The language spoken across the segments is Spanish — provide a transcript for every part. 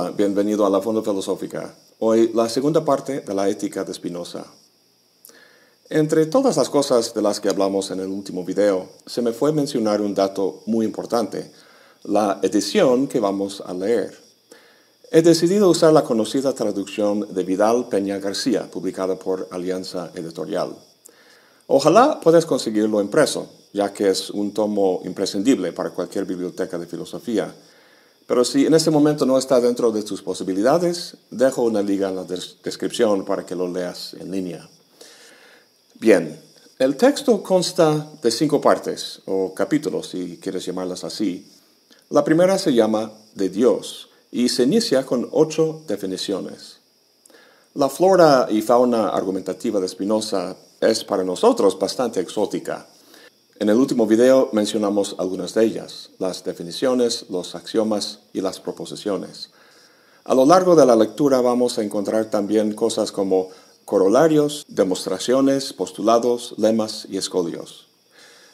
Hola, bienvenido a la Fonda Filosófica. Hoy la segunda parte de la ética de Spinoza. Entre todas las cosas de las que hablamos en el último video, se me fue mencionar un dato muy importante, la edición que vamos a leer. He decidido usar la conocida traducción de Vidal Peña García, publicada por Alianza Editorial. Ojalá puedas conseguirlo impreso, ya que es un tomo imprescindible para cualquier biblioteca de filosofía. Pero si en este momento no está dentro de tus posibilidades, dejo una liga en la descripción para que lo leas en línea. Bien, el texto consta de cinco partes, o capítulos, si quieres llamarlas así. La primera se llama de Dios y se inicia con ocho definiciones. La flora y fauna argumentativa de Spinoza es para nosotros bastante exótica. En el último video mencionamos algunas de ellas, las definiciones, los axiomas y las proposiciones. A lo largo de la lectura vamos a encontrar también cosas como corolarios, demostraciones, postulados, lemas y escolios.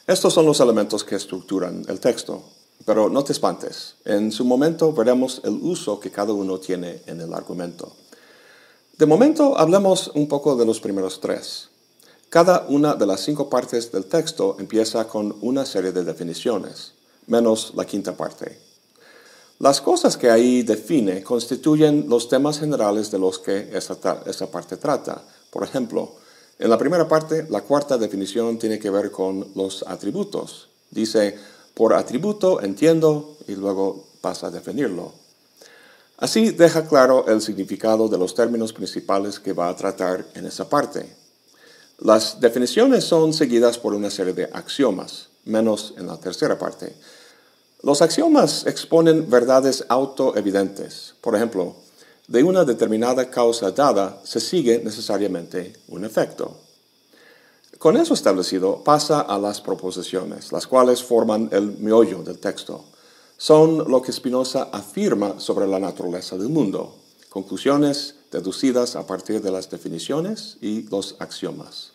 Estos son los elementos que estructuran el texto, pero no te espantes, en su momento veremos el uso que cada uno tiene en el argumento. De momento hablemos un poco de los primeros tres. Cada una de las cinco partes del texto empieza con una serie de definiciones, menos la quinta parte. Las cosas que ahí define constituyen los temas generales de los que esa, parte trata. Por ejemplo, en la primera parte, la cuarta definición tiene que ver con los atributos. Dice, por atributo entiendo y luego pasa a definirlo. Así deja claro el significado de los términos principales que va a tratar en esa parte. Las definiciones son seguidas por una serie de axiomas, menos en la tercera parte. Los axiomas exponen verdades autoevidentes. Por ejemplo, de una determinada causa dada se sigue necesariamente un efecto. Con eso establecido, pasa a las proposiciones, las cuales forman el meollo del texto. Son lo que Spinoza afirma sobre la naturaleza del mundo, conclusiones deducidas a partir de las definiciones y los axiomas.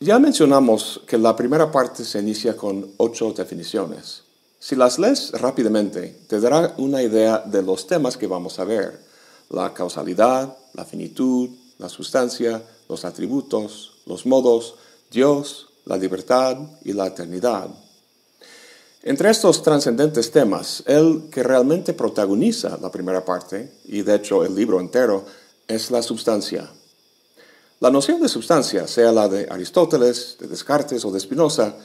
Ya mencionamos que la primera parte se inicia con ocho definiciones. Si las lees rápidamente, te dará una idea de los temas que vamos a ver. La causalidad, la finitud, la sustancia, los atributos, los modos, Dios, la libertad y la eternidad. Entre estos trascendentes temas, el que realmente protagoniza la primera parte, y de hecho el libro entero, es la sustancia. La noción de sustancia, sea la de Aristóteles, de Descartes o de Spinoza,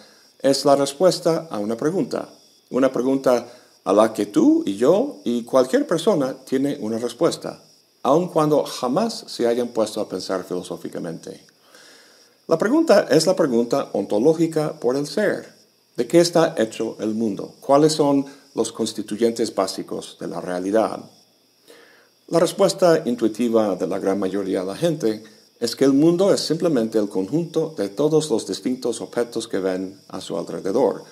es la respuesta a una pregunta. Una pregunta a la que tú y yo y cualquier persona tiene una respuesta, aun cuando jamás se hayan puesto a pensar filosóficamente. La pregunta es la pregunta ontológica por el ser. ¿De qué está hecho el mundo? ¿Cuáles son los constituyentes básicos de la realidad? La respuesta intuitiva de la gran mayoría de la gente es que el mundo es simplemente el conjunto de todos los distintos objetos que ven a su alrededor,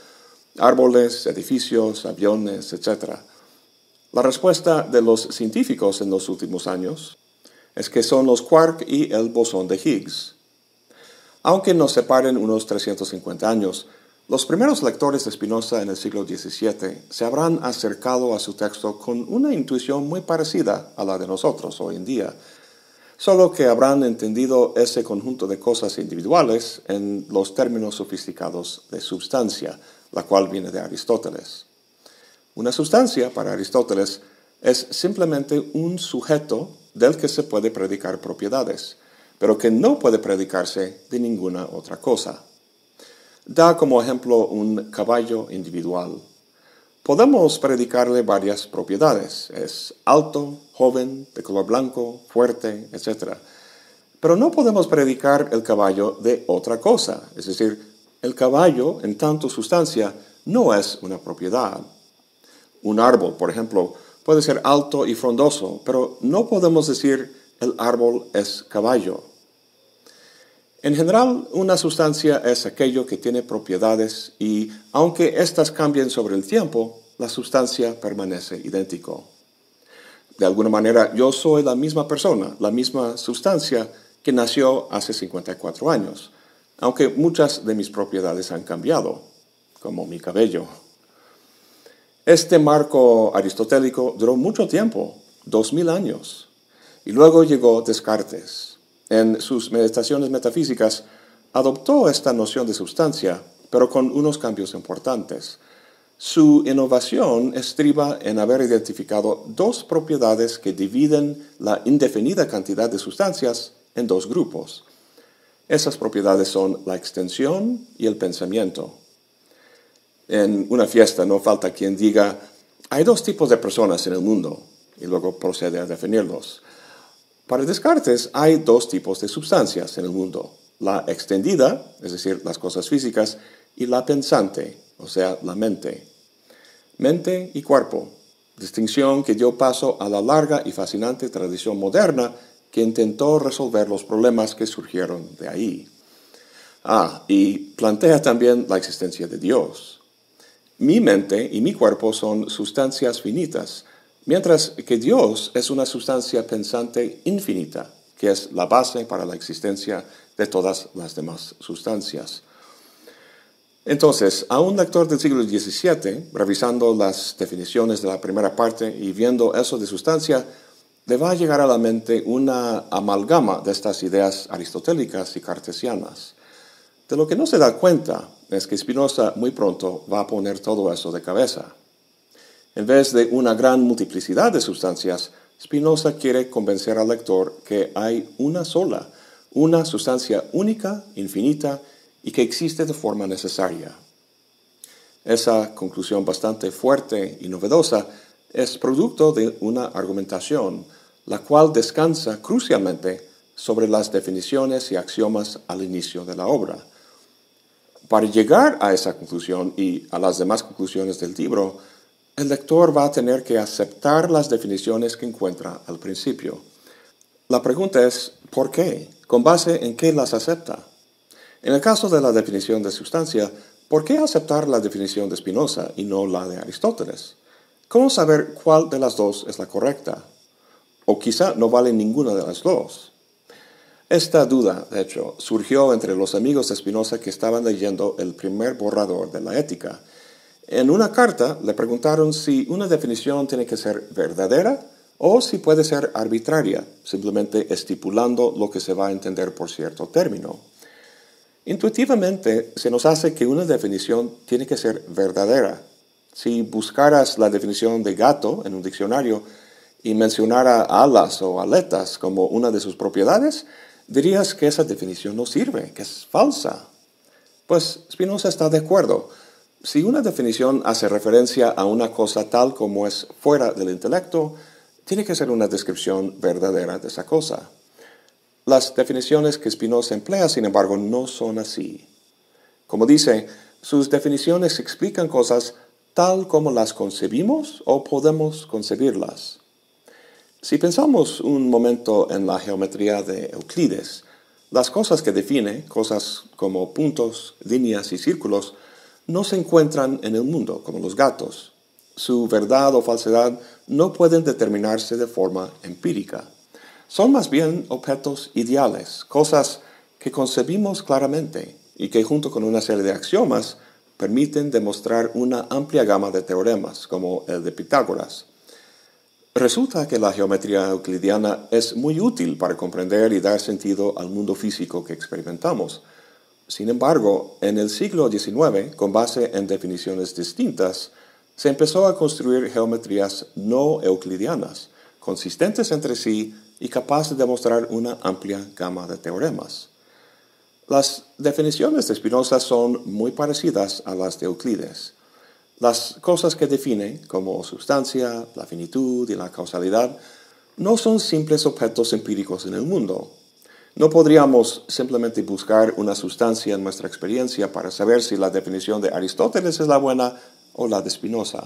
árboles, edificios, aviones, etc. La respuesta de los científicos en los últimos años es que son los quark y el bosón de Higgs. Aunque nos separen unos 350 años, los primeros lectores de Spinoza en el siglo XVII se habrán acercado a su texto con una intuición muy parecida a la de nosotros hoy en día, solo que habrán entendido ese conjunto de cosas individuales en los términos sofisticados de sustancia, la cual viene de Aristóteles. Una sustancia, para Aristóteles, es simplemente un sujeto del que se puede predicar propiedades, pero que no puede predicarse de ninguna otra cosa. Da como ejemplo un caballo individual. Podemos predicarle varias propiedades. Es alto, joven, de color blanco, fuerte, etc. Pero no podemos predicar el caballo de otra cosa. Es decir, el caballo, en tanto sustancia, no es una propiedad. Un árbol, por ejemplo, puede ser alto y frondoso, pero no podemos decir el árbol es caballo. En general, una sustancia es aquello que tiene propiedades y, aunque éstas cambien sobre el tiempo, la sustancia permanece idéntico. De alguna manera, yo soy la misma persona, la misma sustancia que nació hace 54 años, aunque muchas de mis propiedades han cambiado, como mi cabello. Este marco aristotélico duró mucho tiempo, dos mil años, y luego llegó Descartes. En sus meditaciones metafísicas adoptó esta noción de sustancia, pero con unos cambios importantes. Su innovación estriba en haber identificado dos propiedades que dividen la indefinida cantidad de sustancias en dos grupos. Esas propiedades son la extensión y el pensamiento. En una fiesta no falta quien diga, hay dos tipos de personas en el mundo, y luego procede a definirlos. Para Descartes hay dos tipos de sustancias en el mundo, la extendida, es decir, las cosas físicas, y la pensante, o sea, la mente. Mente y cuerpo, distinción que dio paso a la larga y fascinante tradición moderna que intentó resolver los problemas que surgieron de ahí. Ah, y plantea también la existencia de Dios. Mi mente y mi cuerpo son sustancias finitas, mientras que Dios es una sustancia pensante infinita, que es la base para la existencia de todas las demás sustancias. Entonces, a un lector del siglo XVII, revisando las definiciones de la primera parte y viendo eso de sustancia, le va a llegar a la mente una amalgama de estas ideas aristotélicas y cartesianas. De lo que no se da cuenta es que Spinoza muy pronto va a poner todo eso de cabeza. En vez de una gran multiplicidad de sustancias, Spinoza quiere convencer al lector que hay una sola, una sustancia única, infinita y que existe de forma necesaria. Esa conclusión bastante fuerte y novedosa es producto de una argumentación, la cual descansa crucialmente sobre las definiciones y axiomas al inicio de la obra. Para llegar a esa conclusión y a las demás conclusiones del libro, el lector va a tener que aceptar las definiciones que encuentra al principio. La pregunta es, ¿por qué? ¿Con base en qué las acepta? En el caso de la definición de sustancia, ¿por qué aceptar la definición de Spinoza y no la de Aristóteles? ¿Cómo saber cuál de las dos es la correcta? O quizá no vale ninguna de las dos. Esta duda, de hecho, surgió entre los amigos de Spinoza que estaban leyendo el primer borrador de la ética. En una carta le preguntaron si una definición tiene que ser verdadera o si puede ser arbitraria, simplemente estipulando lo que se va a entender por cierto término. Intuitivamente se nos hace que una definición tiene que ser verdadera, si buscaras la definición de gato en un diccionario y mencionara alas o aletas como una de sus propiedades, dirías que esa definición no sirve, que es falsa. Pues Spinoza está de acuerdo. Si una definición hace referencia a una cosa tal como es fuera del intelecto, tiene que ser una descripción verdadera de esa cosa. Las definiciones que Spinoza emplea, sin embargo, no son así. Como dice, sus definiciones explican cosas tal como las concebimos o podemos concebirlas. Si pensamos un momento en la geometría de Euclides, las cosas que define, cosas como puntos, líneas y círculos, no se encuentran en el mundo como los gatos. Su verdad o falsedad no pueden determinarse de forma empírica. Son más bien objetos ideales, cosas que concebimos claramente y que junto con una serie de axiomas permiten demostrar una amplia gama de teoremas, como el de Pitágoras. Resulta que la geometría euclidiana es muy útil para comprender y dar sentido al mundo físico que experimentamos. Sin embargo, en el siglo XIX, con base en definiciones distintas, se empezó a construir geometrías no euclidianas, consistentes entre sí y capaces de demostrar una amplia gama de teoremas. Las definiciones de Spinoza son muy parecidas a las de Euclides. Las cosas que define, como sustancia, la finitud y la causalidad, no son simples objetos empíricos en el mundo. No podríamos simplemente buscar una sustancia en nuestra experiencia para saber si la definición de Aristóteles es la buena o la de Spinoza.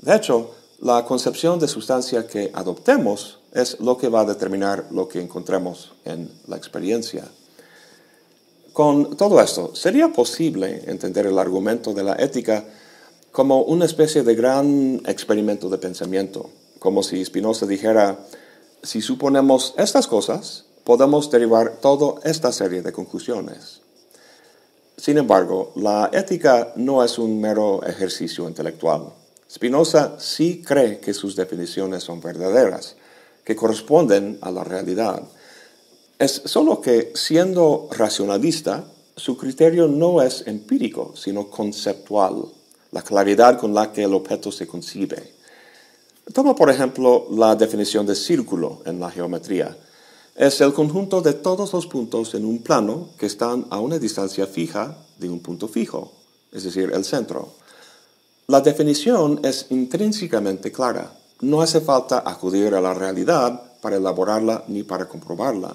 De hecho, la concepción de sustancia que adoptemos es lo que va a determinar lo que encontremos en la experiencia. Con todo esto, ¿sería posible entender el argumento de la ética como una especie de gran experimento de pensamiento? Como si Spinoza dijera, si suponemos estas cosas, podemos derivar toda esta serie de conclusiones. Sin embargo, la ética no es un mero ejercicio intelectual. Spinoza sí cree que sus definiciones son verdaderas, que corresponden a la realidad. Es solo que, siendo racionalista, su criterio no es empírico, sino conceptual, la claridad con la que el objeto se concibe. Toma, por ejemplo, la definición de círculo en la geometría. Es el conjunto de todos los puntos en un plano que están a una distancia fija de un punto fijo, es decir, el centro. La definición es intrínsecamente clara. No hace falta acudir a la realidad para elaborarla ni para comprobarla.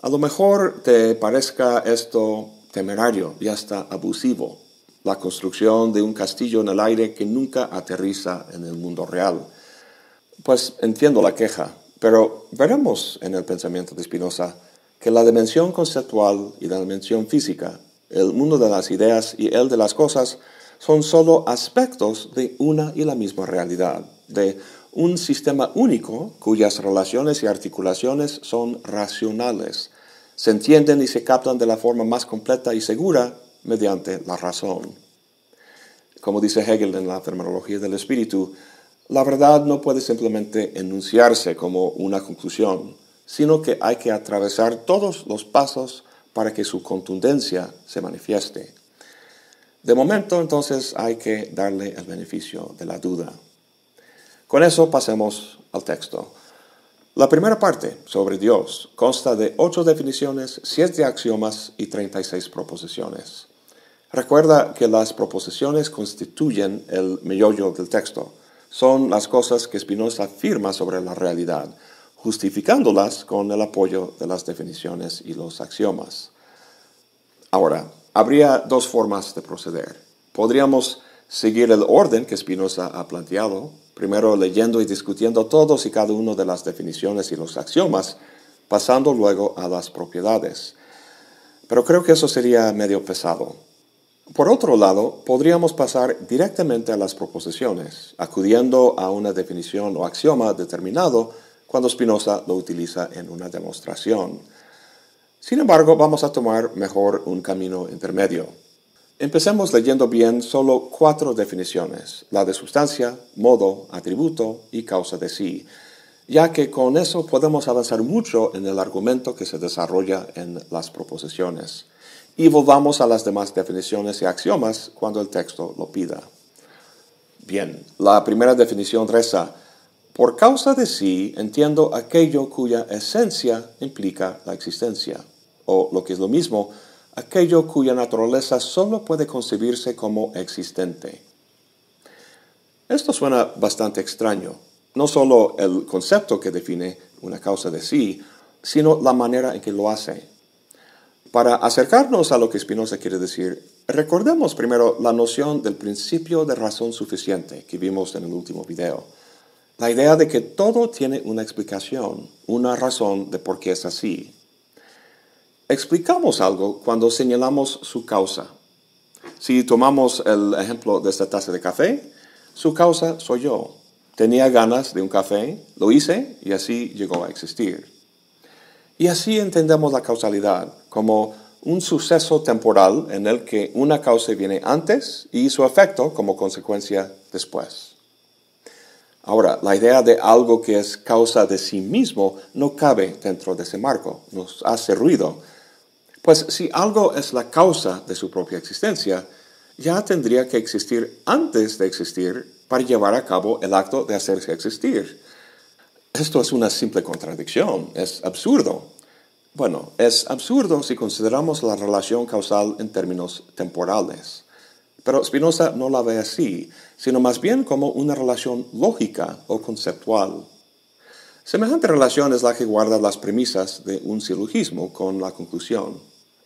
A lo mejor te parezca esto temerario y hasta abusivo, la construcción de un castillo en el aire que nunca aterriza en el mundo real. Pues entiendo la queja, pero veremos en el pensamiento de Spinoza que la dimensión conceptual y la dimensión física, el mundo de las ideas y el de las cosas, son solo aspectos de una y la misma realidad, de un sistema único cuyas relaciones y articulaciones son racionales, se entienden y se captan de la forma más completa y segura mediante la razón. Como dice Hegel en la Fenomenología del Espíritu, la verdad no puede simplemente enunciarse como una conclusión, sino que hay que atravesar todos los pasos para que su contundencia se manifieste. De momento, entonces, hay que darle el beneficio de la duda. Con eso pasemos al texto. La primera parte, sobre Dios, consta de ocho definiciones, siete axiomas y 36 proposiciones. Recuerda que las proposiciones constituyen el meollo del texto. Son las cosas que Spinoza afirma sobre la realidad, justificándolas con el apoyo de las definiciones y los axiomas. Ahora, habría dos formas de proceder. Podríamos seguir el orden que Spinoza ha planteado, primero leyendo y discutiendo todos y cada uno de las definiciones y los axiomas, pasando luego a las propiedades. Pero creo que eso sería medio pesado. Por otro lado, podríamos pasar directamente a las proposiciones, acudiendo a una definición o axioma determinado cuando Spinoza lo utiliza en una demostración. Sin embargo, vamos a tomar mejor un camino intermedio. Empecemos leyendo bien solo cuatro definiciones, la de sustancia, modo, atributo y causa de sí, ya que con eso podemos avanzar mucho en el argumento que se desarrolla en las proposiciones. Y volvamos a las demás definiciones y axiomas cuando el texto lo pida. Bien, la primera definición reza, por causa de sí entiendo aquello cuya esencia implica la existencia o lo que es lo mismo, aquello cuya naturaleza solo puede concebirse como existente. Esto suena bastante extraño, no solo el concepto que define una causa de sí, sino la manera en que lo hace. Para acercarnos a lo que Spinoza quiere decir, recordemos primero la noción del principio de razón suficiente que vimos en el último video. La idea de que todo tiene una explicación, una razón de por qué es así. Explicamos algo cuando señalamos su causa. Si tomamos el ejemplo de esta taza de café, su causa soy yo. Tenía ganas de un café, lo hice y así llegó a existir. Y así entendemos la causalidad como un suceso temporal en el que una causa viene antes y su efecto como consecuencia después. Ahora, la idea de algo que es causa de sí mismo no cabe dentro de ese marco, nos hace ruido pues si algo es la causa de su propia existencia, ya tendría que existir antes de existir para llevar a cabo el acto de hacerse existir. Esto es una simple contradicción, es absurdo. Bueno, es absurdo si consideramos la relación causal en términos temporales. Pero Spinoza no la ve así, sino más bien como una relación lógica o conceptual. Semejante relación es la que guarda las premisas de un silogismo con la conclusión.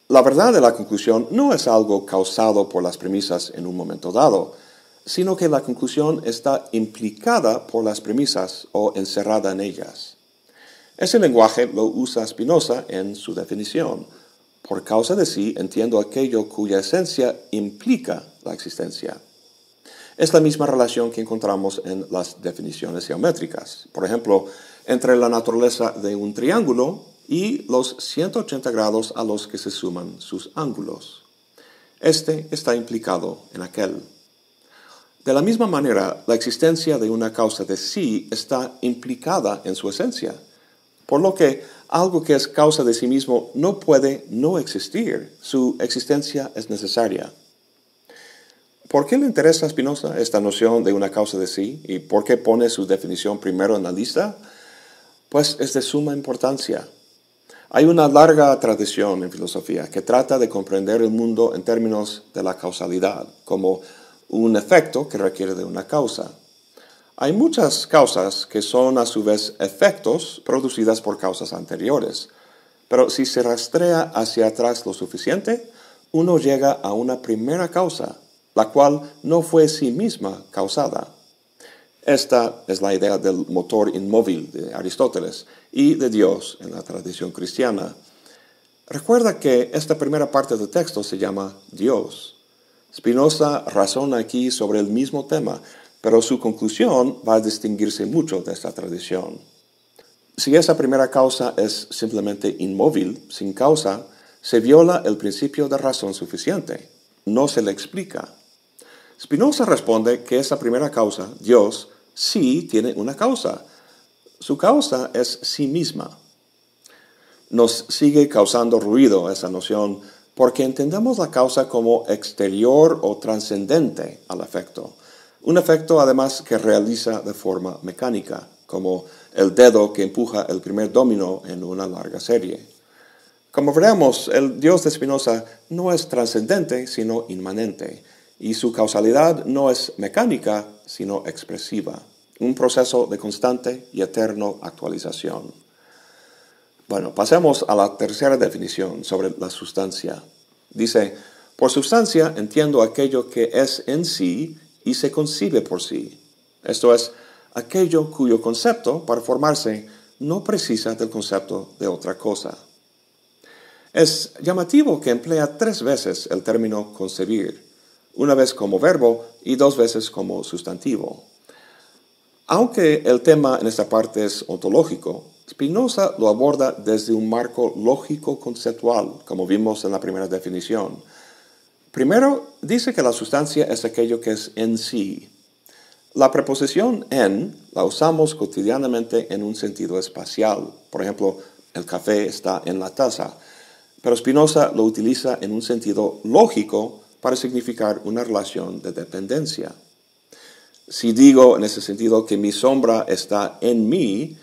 La verdad de la conclusión no es algo causado por las premisas en un momento dado, sino que la conclusión está implicada por las premisas o encerrada en ellas. Ese lenguaje lo usa Spinoza en su definición. Por causa de sí entiendo aquello cuya esencia implica la existencia. Es la misma relación que encontramos en las definiciones geométricas. Por ejemplo, entre la naturaleza de un triángulo y los 180 grados a los que se suman sus ángulos. Este está implicado en aquel. De la misma manera, la existencia de una causa de sí está implicada en su esencia, por lo que algo que es causa de sí mismo no puede no existir, su existencia es necesaria. ¿Por qué le interesa a Spinoza esta noción de una causa de sí y por qué pone su definición primero en la lista? Pues es de suma importancia. Hay una larga tradición en filosofía que trata de comprender el mundo en términos de la causalidad, como un efecto que requiere de una causa. Hay muchas causas que son a su vez efectos producidas por causas anteriores, pero si se rastrea hacia atrás lo suficiente, uno llega a una primera causa, la cual no fue sí misma causada. Esta es la idea del motor inmóvil de Aristóteles y de Dios en la tradición cristiana. Recuerda que esta primera parte del texto se llama Dios. Spinoza razona aquí sobre el mismo tema, pero su conclusión va a distinguirse mucho de esta tradición. Si esa primera causa es simplemente inmóvil, sin causa, se viola el principio de razón suficiente. No se le explica. Spinoza responde que esa primera causa, Dios, sí tiene una causa. Su causa es sí misma. Nos sigue causando ruido esa noción porque entendemos la causa como exterior o trascendente al efecto. Un efecto además que realiza de forma mecánica, como el dedo que empuja el primer domino en una larga serie. Como veremos, el Dios de Spinoza no es trascendente, sino inmanente, y su causalidad no es mecánica, sino expresiva, un proceso de constante y eterno actualización. Bueno, pasemos a la tercera definición sobre la sustancia. Dice, por sustancia entiendo aquello que es en sí y se concibe por sí. Esto es, aquello cuyo concepto para formarse no precisa del concepto de otra cosa. Es llamativo que emplea tres veces el término concebir, una vez como verbo y dos veces como sustantivo. Aunque el tema en esta parte es ontológico, Spinoza lo aborda desde un marco lógico-conceptual, como vimos en la primera definición. Primero, dice que la sustancia es aquello que es en sí. La preposición en la usamos cotidianamente en un sentido espacial. Por ejemplo, el café está en la taza. Pero Spinoza lo utiliza en un sentido lógico para significar una relación de dependencia. Si digo en ese sentido que mi sombra está en mí,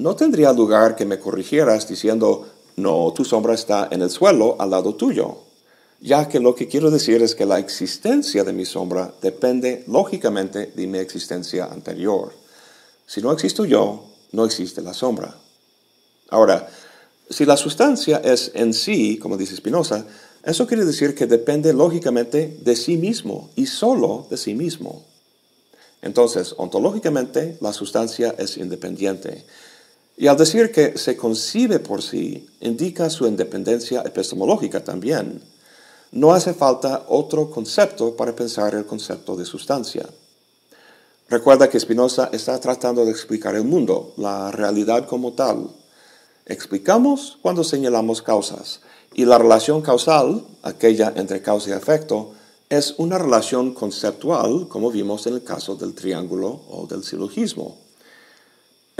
no tendría lugar que me corrigieras diciendo, no, tu sombra está en el suelo al lado tuyo, ya que lo que quiero decir es que la existencia de mi sombra depende lógicamente de mi existencia anterior. Si no existo yo, no existe la sombra. Ahora, si la sustancia es en sí, como dice Spinoza, eso quiere decir que depende lógicamente de sí mismo y solo de sí mismo. Entonces, ontológicamente, la sustancia es independiente. Y al decir que se concibe por sí, indica su independencia epistemológica también. No hace falta otro concepto para pensar el concepto de sustancia. Recuerda que Spinoza está tratando de explicar el mundo, la realidad como tal. Explicamos cuando señalamos causas, y la relación causal, aquella entre causa y efecto, es una relación conceptual, como vimos en el caso del triángulo o del silogismo.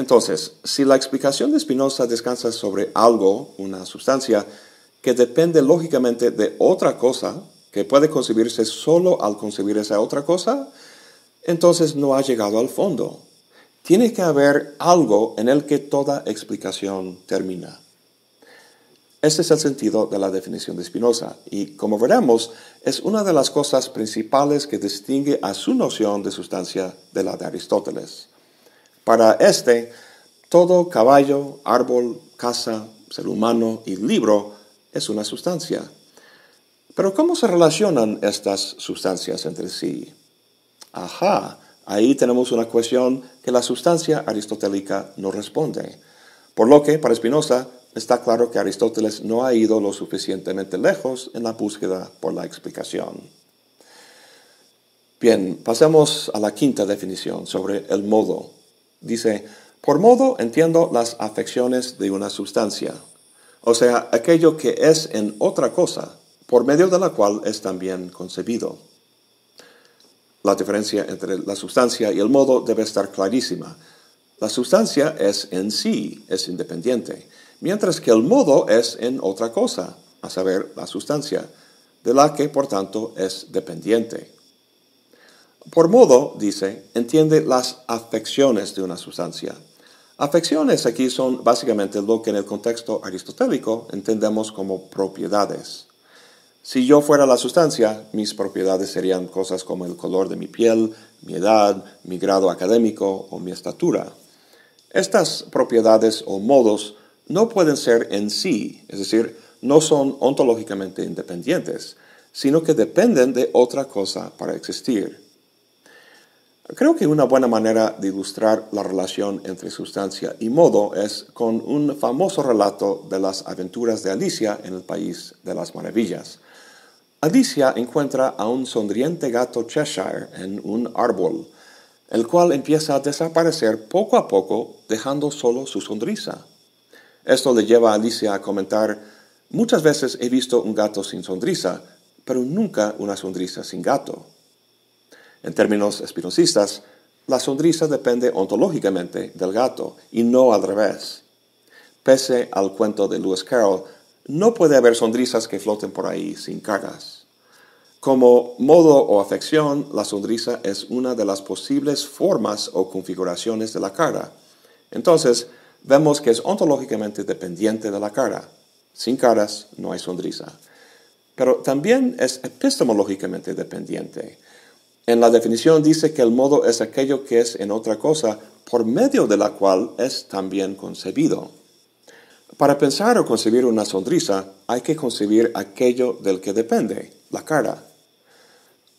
Entonces, si la explicación de Spinoza descansa sobre algo, una sustancia, que depende lógicamente de otra cosa, que puede concebirse solo al concebir esa otra cosa, entonces no ha llegado al fondo. Tiene que haber algo en el que toda explicación termina. Este es el sentido de la definición de Spinoza y, como veremos, es una de las cosas principales que distingue a su noción de sustancia de la de Aristóteles. Para este, todo caballo, árbol, casa, ser humano y libro es una sustancia. Pero ¿cómo se relacionan estas sustancias entre sí? Ajá, ahí tenemos una cuestión que la sustancia aristotélica no responde. Por lo que, para Spinoza, está claro que Aristóteles no ha ido lo suficientemente lejos en la búsqueda por la explicación. Bien, pasemos a la quinta definición sobre el modo. Dice, por modo entiendo las afecciones de una sustancia, o sea, aquello que es en otra cosa, por medio de la cual es también concebido. La diferencia entre la sustancia y el modo debe estar clarísima. La sustancia es en sí, es independiente, mientras que el modo es en otra cosa, a saber, la sustancia, de la que por tanto es dependiente. Por modo, dice, entiende las afecciones de una sustancia. Afecciones aquí son básicamente lo que en el contexto aristotélico entendemos como propiedades. Si yo fuera la sustancia, mis propiedades serían cosas como el color de mi piel, mi edad, mi grado académico o mi estatura. Estas propiedades o modos no pueden ser en sí, es decir, no son ontológicamente independientes, sino que dependen de otra cosa para existir. Creo que una buena manera de ilustrar la relación entre sustancia y modo es con un famoso relato de las aventuras de Alicia en el País de las Maravillas. Alicia encuentra a un sonriente gato Cheshire en un árbol, el cual empieza a desaparecer poco a poco, dejando solo su sonrisa. Esto le lleva a Alicia a comentar, muchas veces he visto un gato sin sonrisa, pero nunca una sonrisa sin gato. En términos espinosistas, la sonrisa depende ontológicamente del gato y no al revés. Pese al cuento de Lewis Carroll, no puede haber sonrisas que floten por ahí sin caras. Como modo o afección, la sonrisa es una de las posibles formas o configuraciones de la cara. Entonces, vemos que es ontológicamente dependiente de la cara. Sin caras no hay sonrisa. Pero también es epistemológicamente dependiente. En la definición dice que el modo es aquello que es en otra cosa por medio de la cual es también concebido. Para pensar o concebir una sonrisa hay que concebir aquello del que depende, la cara.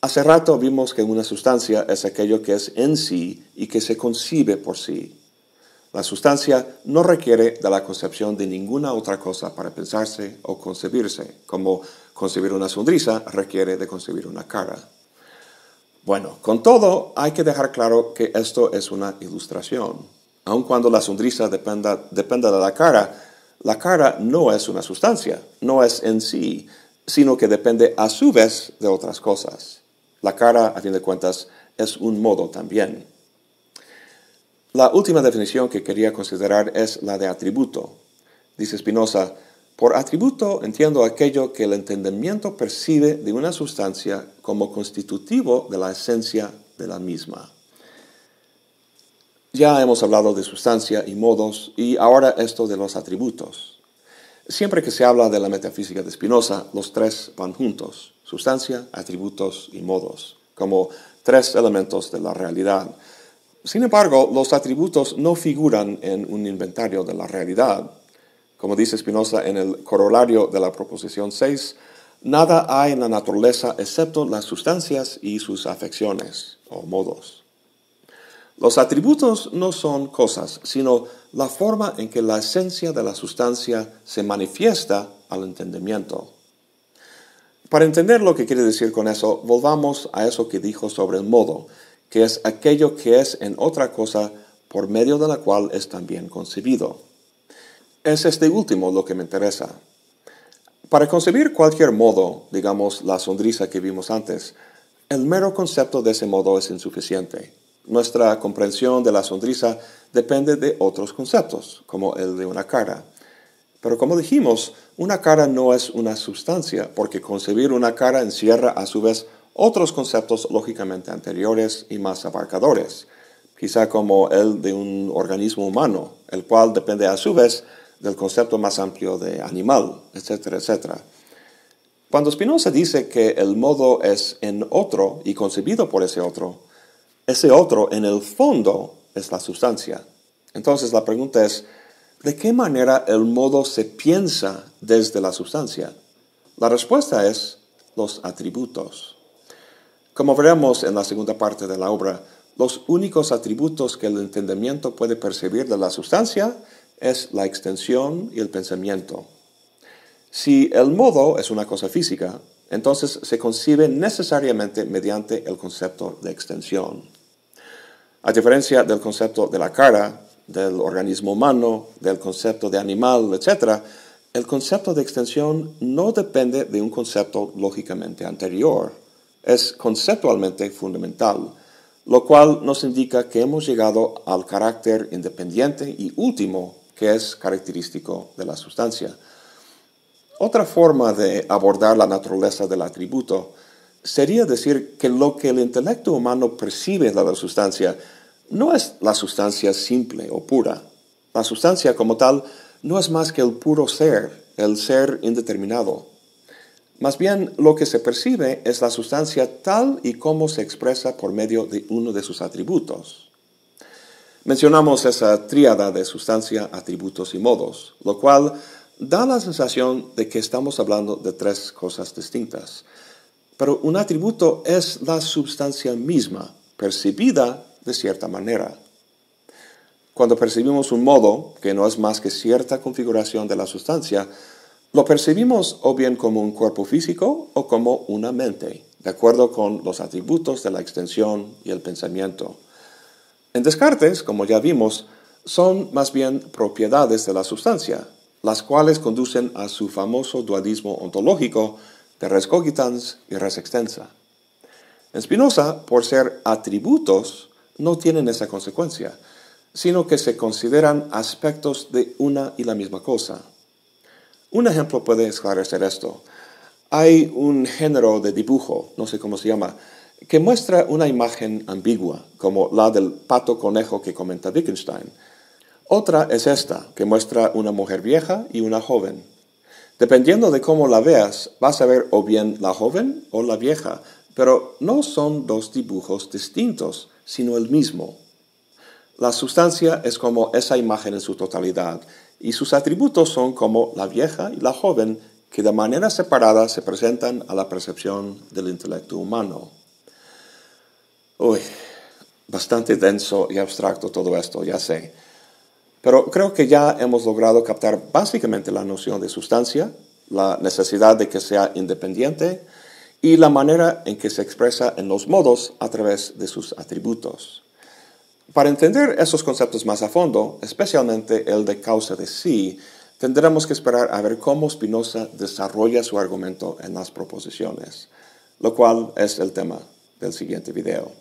Hace rato vimos que una sustancia es aquello que es en sí y que se concibe por sí. La sustancia no requiere de la concepción de ninguna otra cosa para pensarse o concebirse, como concebir una sonrisa requiere de concebir una cara. Bueno, con todo hay que dejar claro que esto es una ilustración. Aun cuando la sonrisa dependa, dependa de la cara, la cara no es una sustancia, no es en sí, sino que depende a su vez de otras cosas. La cara, a fin de cuentas, es un modo también. La última definición que quería considerar es la de atributo. Dice Spinoza, por atributo entiendo aquello que el entendimiento percibe de una sustancia como constitutivo de la esencia de la misma. Ya hemos hablado de sustancia y modos y ahora esto de los atributos. Siempre que se habla de la metafísica de Spinoza, los tres van juntos, sustancia, atributos y modos, como tres elementos de la realidad. Sin embargo, los atributos no figuran en un inventario de la realidad. Como dice Spinoza en el corolario de la proposición 6, nada hay en la naturaleza excepto las sustancias y sus afecciones o modos. Los atributos no son cosas, sino la forma en que la esencia de la sustancia se manifiesta al entendimiento. Para entender lo que quiere decir con eso, volvamos a eso que dijo sobre el modo, que es aquello que es en otra cosa por medio de la cual es también concebido. Es este último lo que me interesa. Para concebir cualquier modo, digamos la sonrisa que vimos antes, el mero concepto de ese modo es insuficiente. Nuestra comprensión de la sonrisa depende de otros conceptos, como el de una cara. Pero como dijimos, una cara no es una sustancia, porque concebir una cara encierra a su vez otros conceptos lógicamente anteriores y más abarcadores, quizá como el de un organismo humano, el cual depende a su vez del concepto más amplio de animal, etcétera, etcétera. Cuando Spinoza dice que el modo es en otro y concebido por ese otro, ese otro en el fondo es la sustancia. Entonces la pregunta es, ¿de qué manera el modo se piensa desde la sustancia? La respuesta es los atributos. Como veremos en la segunda parte de la obra, los únicos atributos que el entendimiento puede percibir de la sustancia es la extensión y el pensamiento. Si el modo es una cosa física, entonces se concibe necesariamente mediante el concepto de extensión. A diferencia del concepto de la cara, del organismo humano, del concepto de animal, etc., el concepto de extensión no depende de un concepto lógicamente anterior es conceptualmente fundamental, lo cual nos indica que hemos llegado al carácter independiente y último que es característico de la sustancia. Otra forma de abordar la naturaleza del atributo sería decir que lo que el intelecto humano percibe de la sustancia no es la sustancia simple o pura. La sustancia como tal no es más que el puro ser, el ser indeterminado. Más bien, lo que se percibe es la sustancia tal y como se expresa por medio de uno de sus atributos. Mencionamos esa tríada de sustancia, atributos y modos, lo cual da la sensación de que estamos hablando de tres cosas distintas. Pero un atributo es la sustancia misma, percibida de cierta manera. Cuando percibimos un modo, que no es más que cierta configuración de la sustancia, lo percibimos o bien como un cuerpo físico o como una mente, de acuerdo con los atributos de la extensión y el pensamiento. En Descartes, como ya vimos, son más bien propiedades de la sustancia, las cuales conducen a su famoso dualismo ontológico de res cogitans y res extensa. En Spinoza, por ser atributos, no tienen esa consecuencia, sino que se consideran aspectos de una y la misma cosa. Un ejemplo puede esclarecer esto. Hay un género de dibujo, no sé cómo se llama, que muestra una imagen ambigua, como la del pato conejo que comenta Wittgenstein. Otra es esta, que muestra una mujer vieja y una joven. Dependiendo de cómo la veas, vas a ver o bien la joven o la vieja, pero no son dos dibujos distintos, sino el mismo. La sustancia es como esa imagen en su totalidad, y sus atributos son como la vieja y la joven que de manera separada se presentan a la percepción del intelecto humano. Uy, bastante denso y abstracto todo esto, ya sé. Pero creo que ya hemos logrado captar básicamente la noción de sustancia, la necesidad de que sea independiente y la manera en que se expresa en los modos a través de sus atributos. Para entender esos conceptos más a fondo, especialmente el de causa de sí, tendremos que esperar a ver cómo Spinoza desarrolla su argumento en las proposiciones, lo cual es el tema del siguiente video.